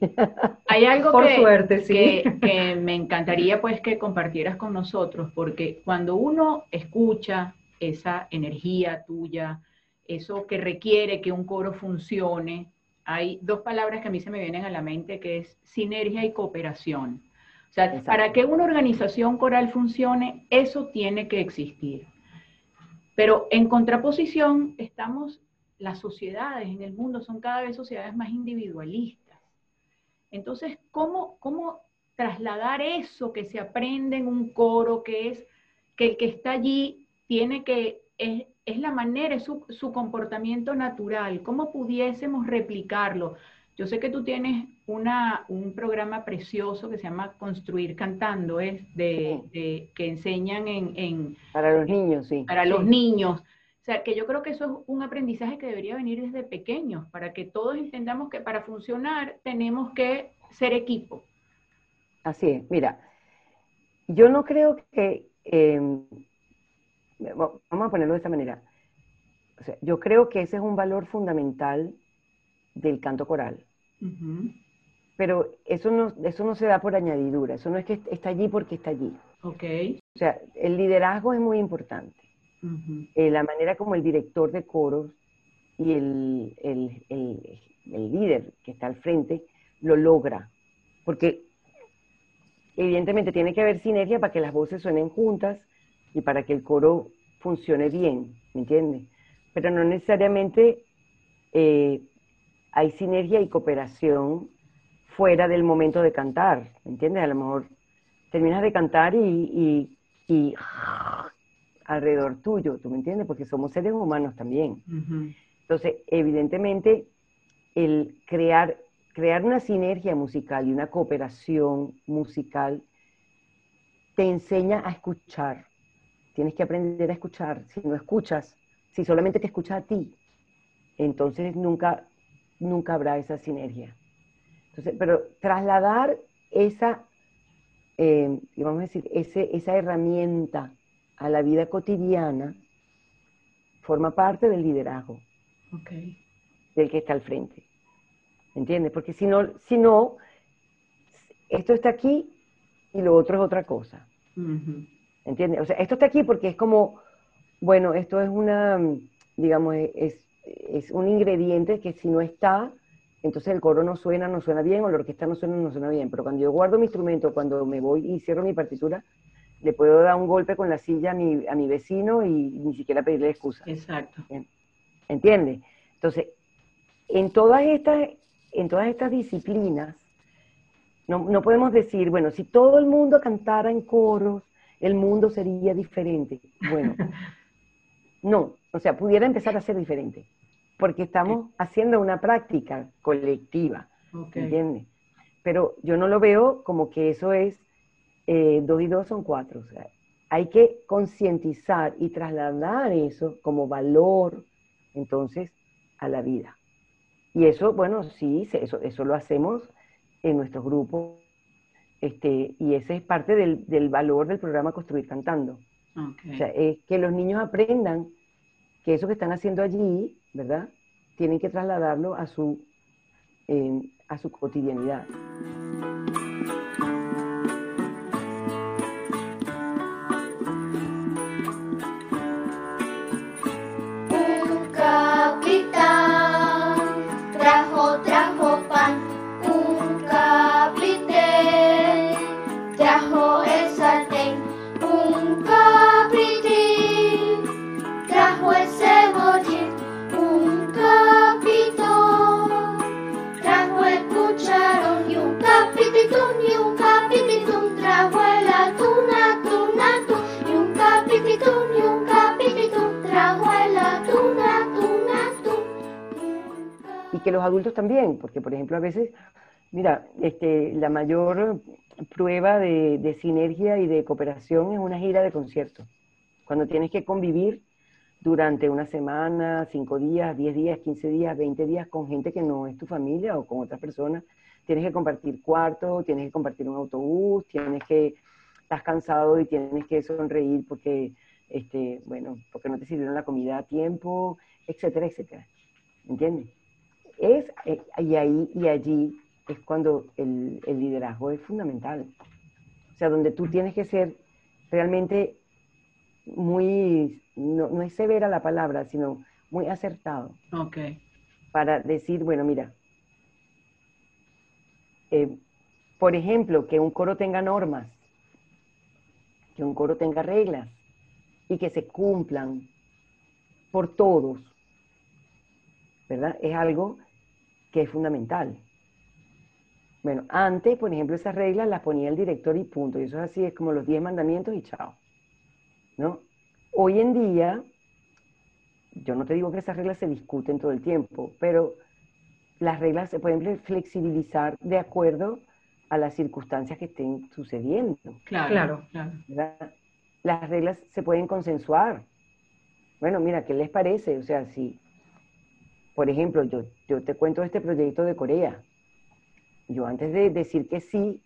hay algo por que, suerte, sí. que, que me encantaría pues que compartieras con nosotros, porque cuando uno escucha esa energía tuya, eso que requiere que un coro funcione, hay dos palabras que a mí se me vienen a la mente, que es sinergia y cooperación. O sea, Exacto. para que una organización coral funcione, eso tiene que existir. Pero en contraposición, estamos, las sociedades en el mundo son cada vez sociedades más individualistas. Entonces, ¿cómo, cómo trasladar eso que se aprende en un coro, que es que el que está allí tiene que, es, es la manera, es su, su comportamiento natural? ¿Cómo pudiésemos replicarlo? Yo sé que tú tienes una, un programa precioso que se llama Construir Cantando, es de, de- que enseñan en, en- Para los niños, sí. para los niños. O sea, que yo creo que eso es un aprendizaje que debería venir desde pequeños, para que todos entendamos que para funcionar tenemos que ser equipo. Así es, mira, yo no creo que, eh, vamos a ponerlo de esta manera, O sea, yo creo que ese es un valor fundamental del canto coral, Ujú. pero eso no, eso no se da por añadidura, eso no es que está allí porque está allí. Ok. O sea, el liderazgo es muy importante. Ujú. eh, la manera como el director de coros y el, el- el- el líder que está al frente lo logra. Porque evidentemente tiene que haber sinergia para que las voces suenen juntas y para que el coro funcione bien, ¿me entiendes? Pero no necesariamente eh, hay sinergia y cooperación fuera del momento de cantar, ¿me entiendes? A lo mejor terminas de cantar y, y- y [laughs] alrededor tuyo, ¿tú me entiendes? Porque somos seres humanos también. Entonces, evidentemente, el crear, crear una sinergia musical y una cooperación musical te enseña a escuchar. Tienes que aprender a escuchar. Si no escuchas, si solamente te escuchas a ti, entonces nunca, nunca habrá esa sinergia. Entonces, pero trasladar esa, eh, vamos a decir, ese, esa herramienta a la vida cotidiana forma parte del liderazgo del que está al frente. ¿Entiendes? Porque si no, si no, esto está aquí y lo otro es otra cosa. Ujú. ¿Entiendes? O sea, esto está aquí porque es como, bueno, esto es una, digamos, es, es un ingrediente que si no está, entonces el coro no suena, no suena bien, o la orquesta no suena, no suena bien. Pero cuando yo guardo mi instrumento, cuando me voy y cierro mi partitura, le puedo dar un golpe con la silla a mi, a mi vecino y ni siquiera pedirle excusa. Exacto. ¿Entiendes? Entonces, en todas estas, en todas estas disciplinas, no, no podemos decir, bueno, si todo el mundo cantara en coros, el mundo sería diferente. Bueno, [laughs] no, o sea, pudiera empezar a ser diferente, porque estamos haciendo una práctica colectiva. ¿entiendes? Pero yo no lo veo como que eso es eh, dos y dos son cuatro. O sea, hay que concientizar y trasladar eso como valor, entonces, a la vida. Y eso, bueno, sí, eso, eso lo hacemos en nuestros grupos. Este, y ese es parte del, del valor del programa Construir Cantando. O sea, es que los niños aprendan que eso que están haciendo allí, ¿verdad? Tienen que trasladarlo a su, eh, a su cotidianidad. Que los adultos también, porque por ejemplo a veces, mira, este, la mayor prueba de, sinergia y de cooperación es una gira de conciertos. Cuando tienes que convivir durante una semana, cinco días, diez días, quince días, veinte días con gente que no es tu familia o con otras personas, tienes que compartir cuarto, tienes que compartir un autobús, tienes que, estás cansado y tienes que sonreír porque, este, bueno, porque no te sirvieron la comida a tiempo, etcétera, etcétera. ¿Entiendes? Es, eh, y ahí y allí es cuando el, el liderazgo es fundamental. O sea, donde tú tienes que ser realmente muy, no, no es severa la palabra, sino muy acertado Ok. para decir, bueno, mira, eh, por ejemplo, que un coro tenga normas, que un coro tenga reglas y que se cumplan por todos, ¿verdad? Es algo que es fundamental. Bueno, antes, por ejemplo, esas reglas las ponía el director y punto. Y eso es así, es como los diez mandamientos y chao. ¿No? Hoy en día, yo no te digo que esas reglas se discuten todo el tiempo, pero las reglas se pueden flexibilizar de acuerdo a las circunstancias que estén sucediendo. Claro. Claro. claro. ¿verdad? Las reglas se pueden consensuar. Bueno, mira, ¿qué les parece? O sea, si, por ejemplo, yo, yo te cuento este proyecto de Corea. Yo antes de decir que sí,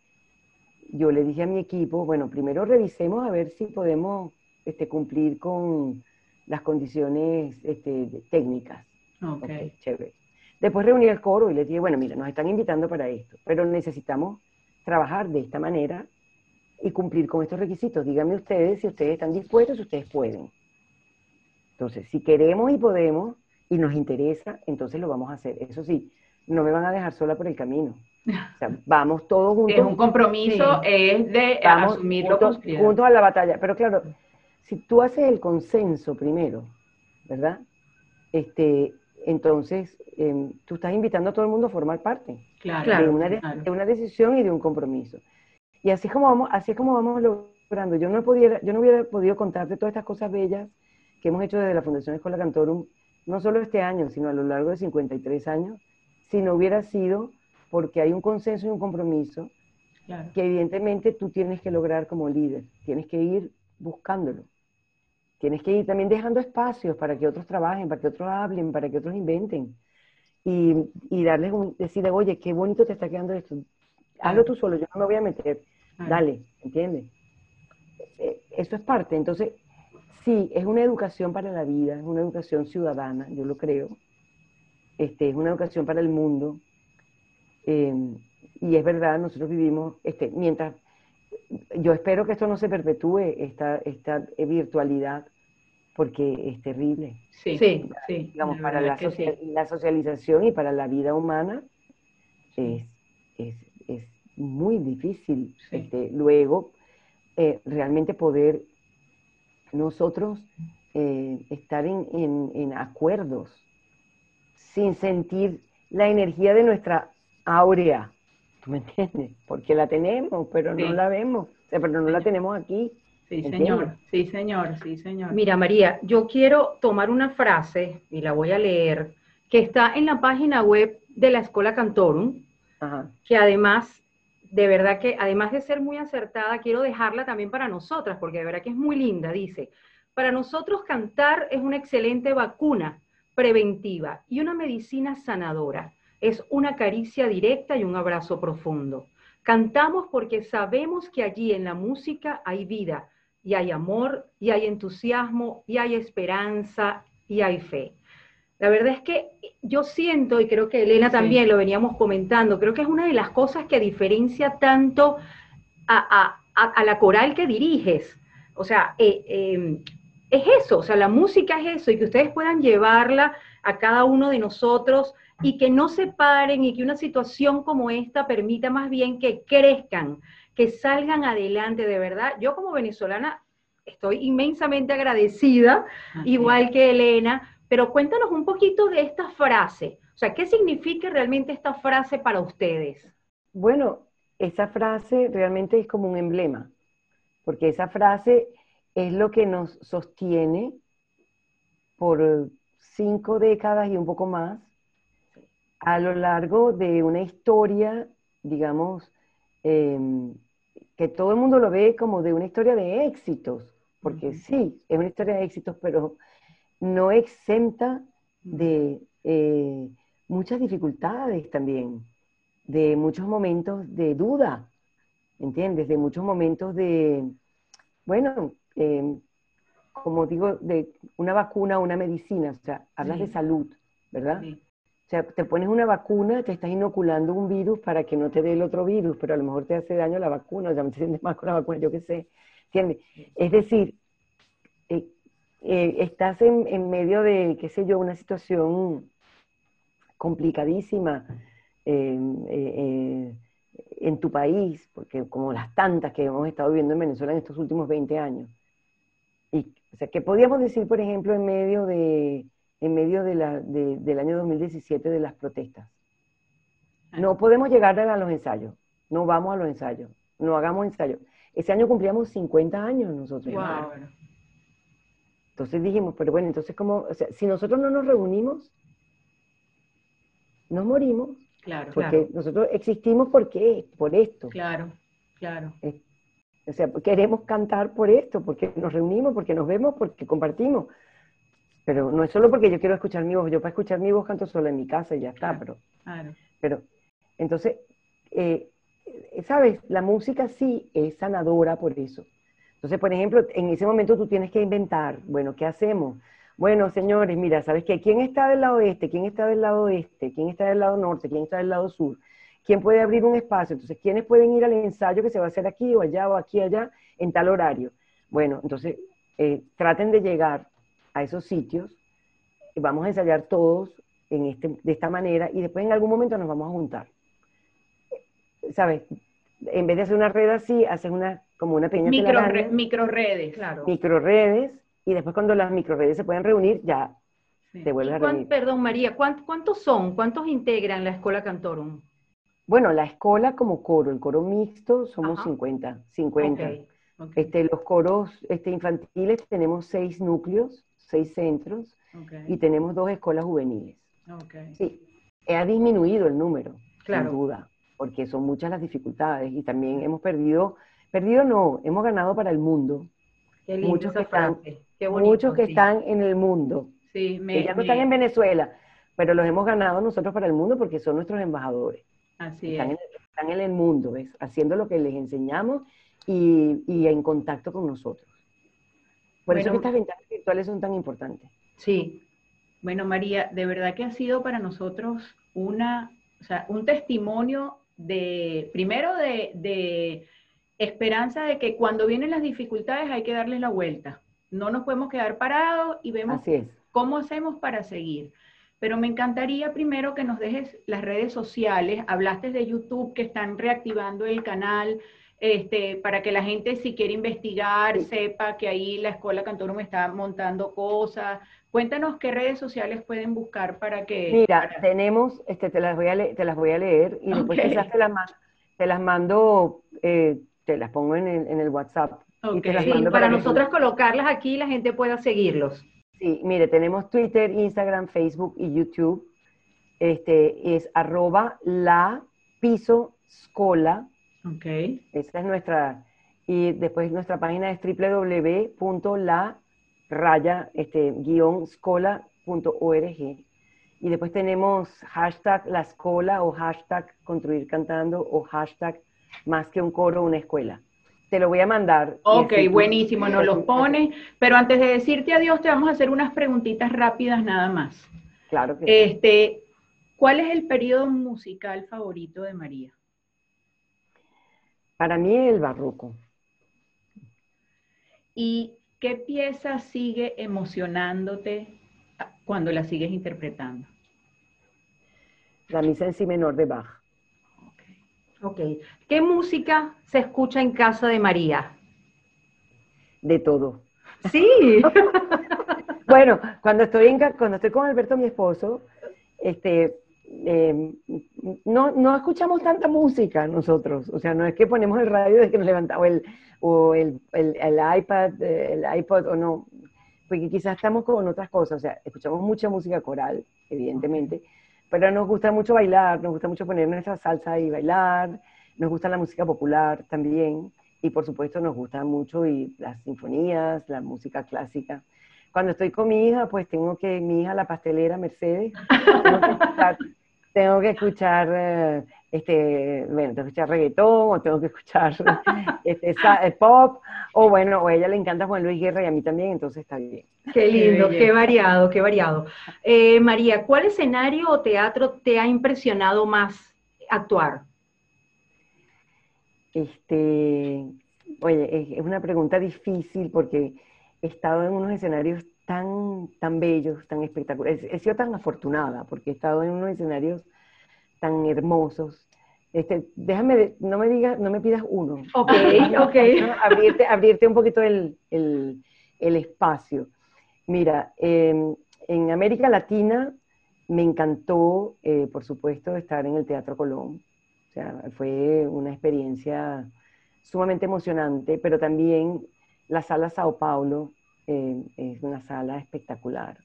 yo le dije a mi equipo, bueno, primero revisemos a ver si podemos este, cumplir con las condiciones este, técnicas. Ok. Ok, chévere. Después reuní el coro y les dije, bueno, mira, nos están invitando para esto, pero necesitamos trabajar de esta manera y cumplir con estos requisitos. Díganme ustedes si ustedes están dispuestos, si ustedes pueden. Entonces, si queremos y podemos y nos interesa, entonces lo vamos a hacer. Eso sí, no me van a dejar sola por el camino. O sea, [laughs] vamos todos juntos. Es un compromiso, Sí. es de vamos asumirlo juntos, con juntos a la batalla. Pero claro, si tú haces el consenso primero, ¿verdad? Este, entonces, em, tú estás invitando a todo el mundo a formar parte Claro, de, una claro. de una decisión y de un compromiso. Y así es como vamos, así es como vamos logrando. Yo no, pudiera, yo no hubiera podido contarte todas estas cosas bellas que hemos hecho desde la Fundación Escuela Cantorum, no solo este año, sino a lo largo de 53 años, si no hubiera sido porque hay un consenso y un compromiso claro. que evidentemente tú tienes que lograr como líder, tienes que ir buscándolo. Tienes que ir también dejando espacios para que otros trabajen, para que otros hablen, para que otros inventen. Y, y darles un, decirle, oye, qué bonito te está quedando esto. Hazlo tú solo, yo no me voy a meter. Dale, ¿entiendes? Eh, Eso es parte. Entonces, sí, es una educación para la vida, es una educación ciudadana, yo lo creo. Este, es una educación para el mundo. Eh, y es verdad, nosotros vivimos, este, mientras, yo espero que esto no se perpetúe, esta, esta virtualidad, porque es terrible. Sí, Sí, sí. Digamos, para la, sí. la socialización y para la vida humana es, es, es muy difícil Sí. este, luego eh, realmente poder nosotros eh, estar en, en- en acuerdos sin sentir la energía de nuestra áurea. ¿Tú me entiendes? Porque la tenemos, pero Sí. no la vemos. O sea, pero no la tenemos aquí. Sí, ¿Entiendes? señor, sí, señor, sí, señor. Mira, María, yo quiero tomar una frase y la voy a leer, que está en la página web de la Escuela Cantorum, Ajá. que además, de verdad que, además de ser muy acertada, quiero dejarla también para nosotras, porque de verdad que es muy linda. Dice, para nosotros cantar es una excelente vacuna preventiva y una medicina sanadora. Es una caricia directa y un abrazo profundo. Cantamos porque sabemos que allí en la música hay vida, y hay amor, y hay entusiasmo, y hay esperanza, y hay fe. La verdad es que yo siento, y creo que Elena Sí. también lo veníamos comentando, creo que es una de las cosas que diferencia tanto a, a- a- a la coral que diriges. O sea, eh, eh, es eso, o sea, la música es eso, y que ustedes puedan llevarla a cada uno de nosotros y que no se paren y que una situación como esta permita más bien que crezcan, que salgan adelante de verdad. Yo como venezolana estoy inmensamente agradecida, Así igual que Elena, pero cuéntanos un poquito de esta frase. O sea, ¿qué significa realmente esta frase para ustedes? Bueno, esa frase realmente es como un emblema, porque esa frase es lo que nos sostiene por cinco décadas y un poco más a lo largo de una historia, digamos, em, que todo el mundo lo ve como de una historia de éxitos, porque sí, es una historia de éxitos, pero no exenta de eh, muchas dificultades también, de muchos momentos de duda, ¿entiendes? De muchos momentos de, bueno, eh, como digo, de una vacuna, una medicina, o sea, hablas Sí. de salud, ¿verdad? Sí. O sea, te pones una vacuna, te estás inoculando un virus para que no te dé el otro virus, pero a lo mejor te hace daño la vacuna, o sea, te sientes más con la vacuna, yo qué sé. ¿Entiendes? Es decir, eh, eh, estás en, en medio de, qué sé yo, una situación complicadísima eh, eh, en tu país, porque como las tantas que hemos estado viviendo en Venezuela en estos últimos 20 años. Y, o sea, ¿qué podríamos decir, por ejemplo, en medio de, en medio de la, de- del año 2017 de las protestas? No podemos llegar a los ensayos, no vamos a los ensayos, no hagamos ensayos. Ese año cumplíamos 50 años nosotros. Wow. Entonces dijimos, pero bueno, entonces como, o sea, si nosotros no nos reunimos, nos morimos, Claro, porque Claro. nosotros existimos porque por esto. claro, claro. O sea, queremos cantar por esto, porque nos reunimos, porque nos vemos, porque compartimos. Pero no es solo porque yo quiero escuchar mi voz, yo para escuchar mi voz canto solo en mi casa y ya está, Claro. pero claro. Pero, entonces, eh, ¿sabes? La música sí es sanadora por eso. Entonces, por ejemplo, en ese momento tú tienes que inventar, bueno, ¿qué hacemos? Bueno, señores, mira, ¿sabes qué? ¿Quién está del lado este? ¿Quién está del lado oeste? ¿Quién está del lado norte? ¿Quién está del lado sur? ¿Quién puede abrir un espacio? Entonces, ¿quiénes pueden ir al ensayo que se va a hacer aquí o allá o aquí allá en tal horario? Bueno, entonces, eh, traten de llegar a esos sitios. Vamos a ensayar todos en este, de esta manera y después en algún momento nos vamos a juntar. ¿Sabes? En vez de hacer una red así, haces una, como una pequeña Micro, telaraña, micro redes. Claro. microredes, y después cuando las microredes se pueden reunir, ya Sí. te vuelves a ¿Cuán- reunir. perdón, María, ¿cuán- ¿cuántos son? ¿Cuántos integran la Escuela Cantorum? Bueno, la escuela como coro, el coro mixto, somos Ajá. 50, 50. Ok. Ok, Este, los coros este, infantiles tenemos seis núcleos, seis centros, y tenemos dos escuelas juveniles. Sí, ha disminuido el número, Claro. sin duda, porque son muchas las dificultades y también hemos perdido, perdido no, hemos ganado para el mundo. Qué linda Muchos que están- frase. Qué bonito, Muchos que sí. están en el mundo, Sí, me, que ya no me- están en Venezuela, pero los hemos ganado nosotros para el mundo porque son nuestros embajadores. así Están es. en, están en el mundo, ¿ves? Haciendo lo que les enseñamos y, y en contacto con nosotros. Por eso que estas ventanas virtuales son tan importantes. Sí, Bueno, María, de verdad que ha sido para nosotros una, o sea, un testimonio de, primero de, de esperanza de que cuando vienen las dificultades hay que darles la vuelta. No nos podemos quedar parados y vemos cómo hacemos para seguir. Pero me encantaría primero que nos dejes las redes sociales. Hablaste de YouTube que están reactivando el canal este, para que la gente si quiere investigar Sí. sepa que ahí la Escuela Cantorum está montando cosas. Cuéntanos qué redes sociales pueden buscar para que... Mira, para- tenemos, este, te las voy a leer, te las voy a leer y después quizás te las, te las mando, eh, te las pongo en el, en el WhatsApp y te las Sí, para tú- nosotras colocarlas aquí y la gente pueda seguirlos. Sí, mire, tenemos Twitter, Instagram, Facebook y YouTube. Este es arroba la piso scola. Ok. Esa es nuestra. Y después nuestra página es www.la raya este, guion scola.org. Y después tenemos hashtag la escola o hashtag construir cantando o hashtag más que un coro, una escuela. Te lo voy a mandar. Ok, así buenísimo, nos los pone. Pero antes de decirte adiós, te vamos a hacer unas preguntitas rápidas nada más. Claro que sí. Este, ¿cuál es el periodo musical favorito de María? Para mí el barroco. ¿Y qué pieza sigue emocionándote cuando la sigues interpretando? La misa en si menor de Bach. Ok. ¿Qué música se escucha en casa de María? De todo. Sí. [laughs] Bueno, cuando estoy, en, cuando estoy con Alberto, mi esposo, este, eh, no, no escuchamos tanta música nosotros. O sea, no es que ponemos el radio desde que nos levantamos, o el, o el, el- el iPad, el iPod, o no, porque quizás estamos con otras cosas. O sea, escuchamos mucha música coral, evidentemente, pero nos gusta mucho bailar, nos gusta mucho poner nuestra salsa y bailar, nos gusta la música popular también, y por supuesto nos gusta mucho y las sinfonías, la música clásica. Cuando estoy con mi hija, pues tengo que, mi hija la pastelera Mercedes, tengo que [laughs] escuchar, tengo que escuchar, eh, este, bueno, tengo que escuchar reggaetón, o tengo que escuchar [laughs] este, eh, pop, o bueno, o a ella le encanta Juan Luis Guerra y a mí también, entonces está bien. Qué lindo, qué variado, qué variado. Eh, María, ¿cuál escenario o teatro te ha impresionado más actuar? Este, oye, es, una pregunta difícil porque he estado en unos escenarios tan, tan bellos, tan espectaculares. He sido tan afortunada porque he estado en unos escenarios tan hermosos. Este, déjame, no me digas, no me pidas uno. Ok, ok. ¿no? abrirte, abrirte un poquito el, el- el espacio. Mira, eh, en América Latina me encantó, eh, por supuesto, estar en el Teatro Colón. O sea, fue una experiencia sumamente emocionante, pero también la sala Sao Paulo eh, es una sala espectacular.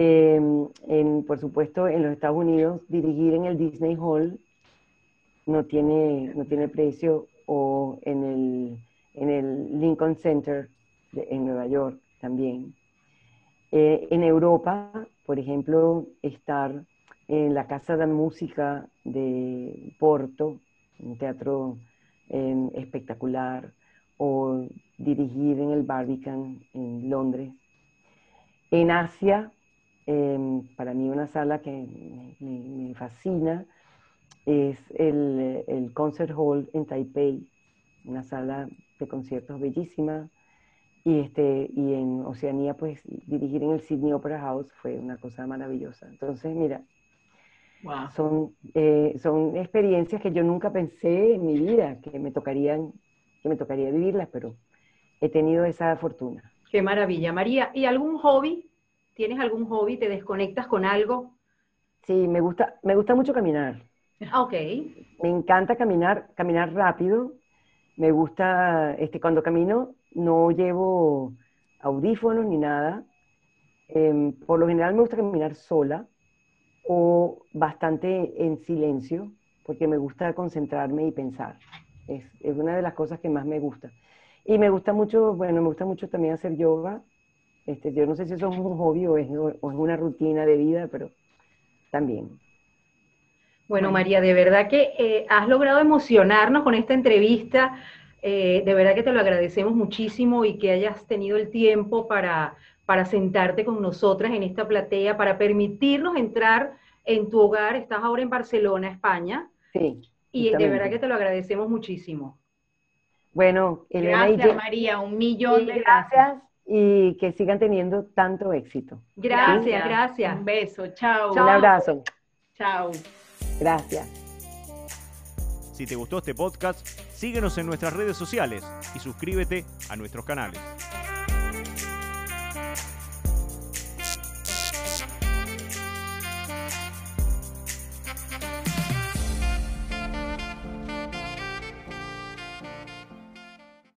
Eh, en- por supuesto, en los Estados Unidos, dirigir en el Disney Hall no tiene, no tiene precio, o en el, en el Lincoln Center de- en Nueva York también. Eh, en Europa, por ejemplo, estar en la Casa de Música de Porto, un teatro eh, espectacular, o dirigir en el Barbican en Londres. En Asia, eh, para mí una sala que me, me- me fascina es el, el Concert Hall en Taipei, una sala de conciertos bellísima. Y, este, y en Oceanía, pues dirigir en el Sydney Opera House fue una cosa maravillosa. Entonces, mira, Wow. son, eh, son experiencias que yo nunca pensé en mi vida que me tocarían, que me tocaría vivirlas, pero he tenido esa fortuna. Qué maravilla, María. ¿Y algún hobby? ¿Tienes algún hobby? ¿Te desconectas con algo? Sí, me gusta, me gusta mucho caminar. Ah, Ok. Me encanta caminar, caminar rápido. Me gusta, este, cuando camino no llevo audífonos ni nada. Em, por lo general me gusta caminar sola o bastante en silencio, porque me gusta concentrarme y pensar. Es, es una de las cosas que más me gusta. Y me gusta mucho, bueno, me gusta mucho también hacer yoga. Este, yo no sé si eso es un hobby o es, o es una rutina de vida, pero también. Bueno, María, de verdad que eh, has logrado emocionarnos con esta entrevista. Eh, de verdad que te lo agradecemos muchísimo y que hayas tenido el tiempo para, para sentarte con nosotras en esta platea, para permitirnos entrar en tu hogar. Estás ahora en Barcelona, España, Sí. y de verdad que te lo agradecemos muchísimo. Bueno, Elena y Gracias, Jen- María, un millón de gracias. gracias y que sigan teniendo tanto éxito. Gracias, gracias. Un beso, chao. Un abrazo. Chao. Gracias. Si te gustó este podcast, síguenos en nuestras redes sociales y suscríbete a nuestros canales.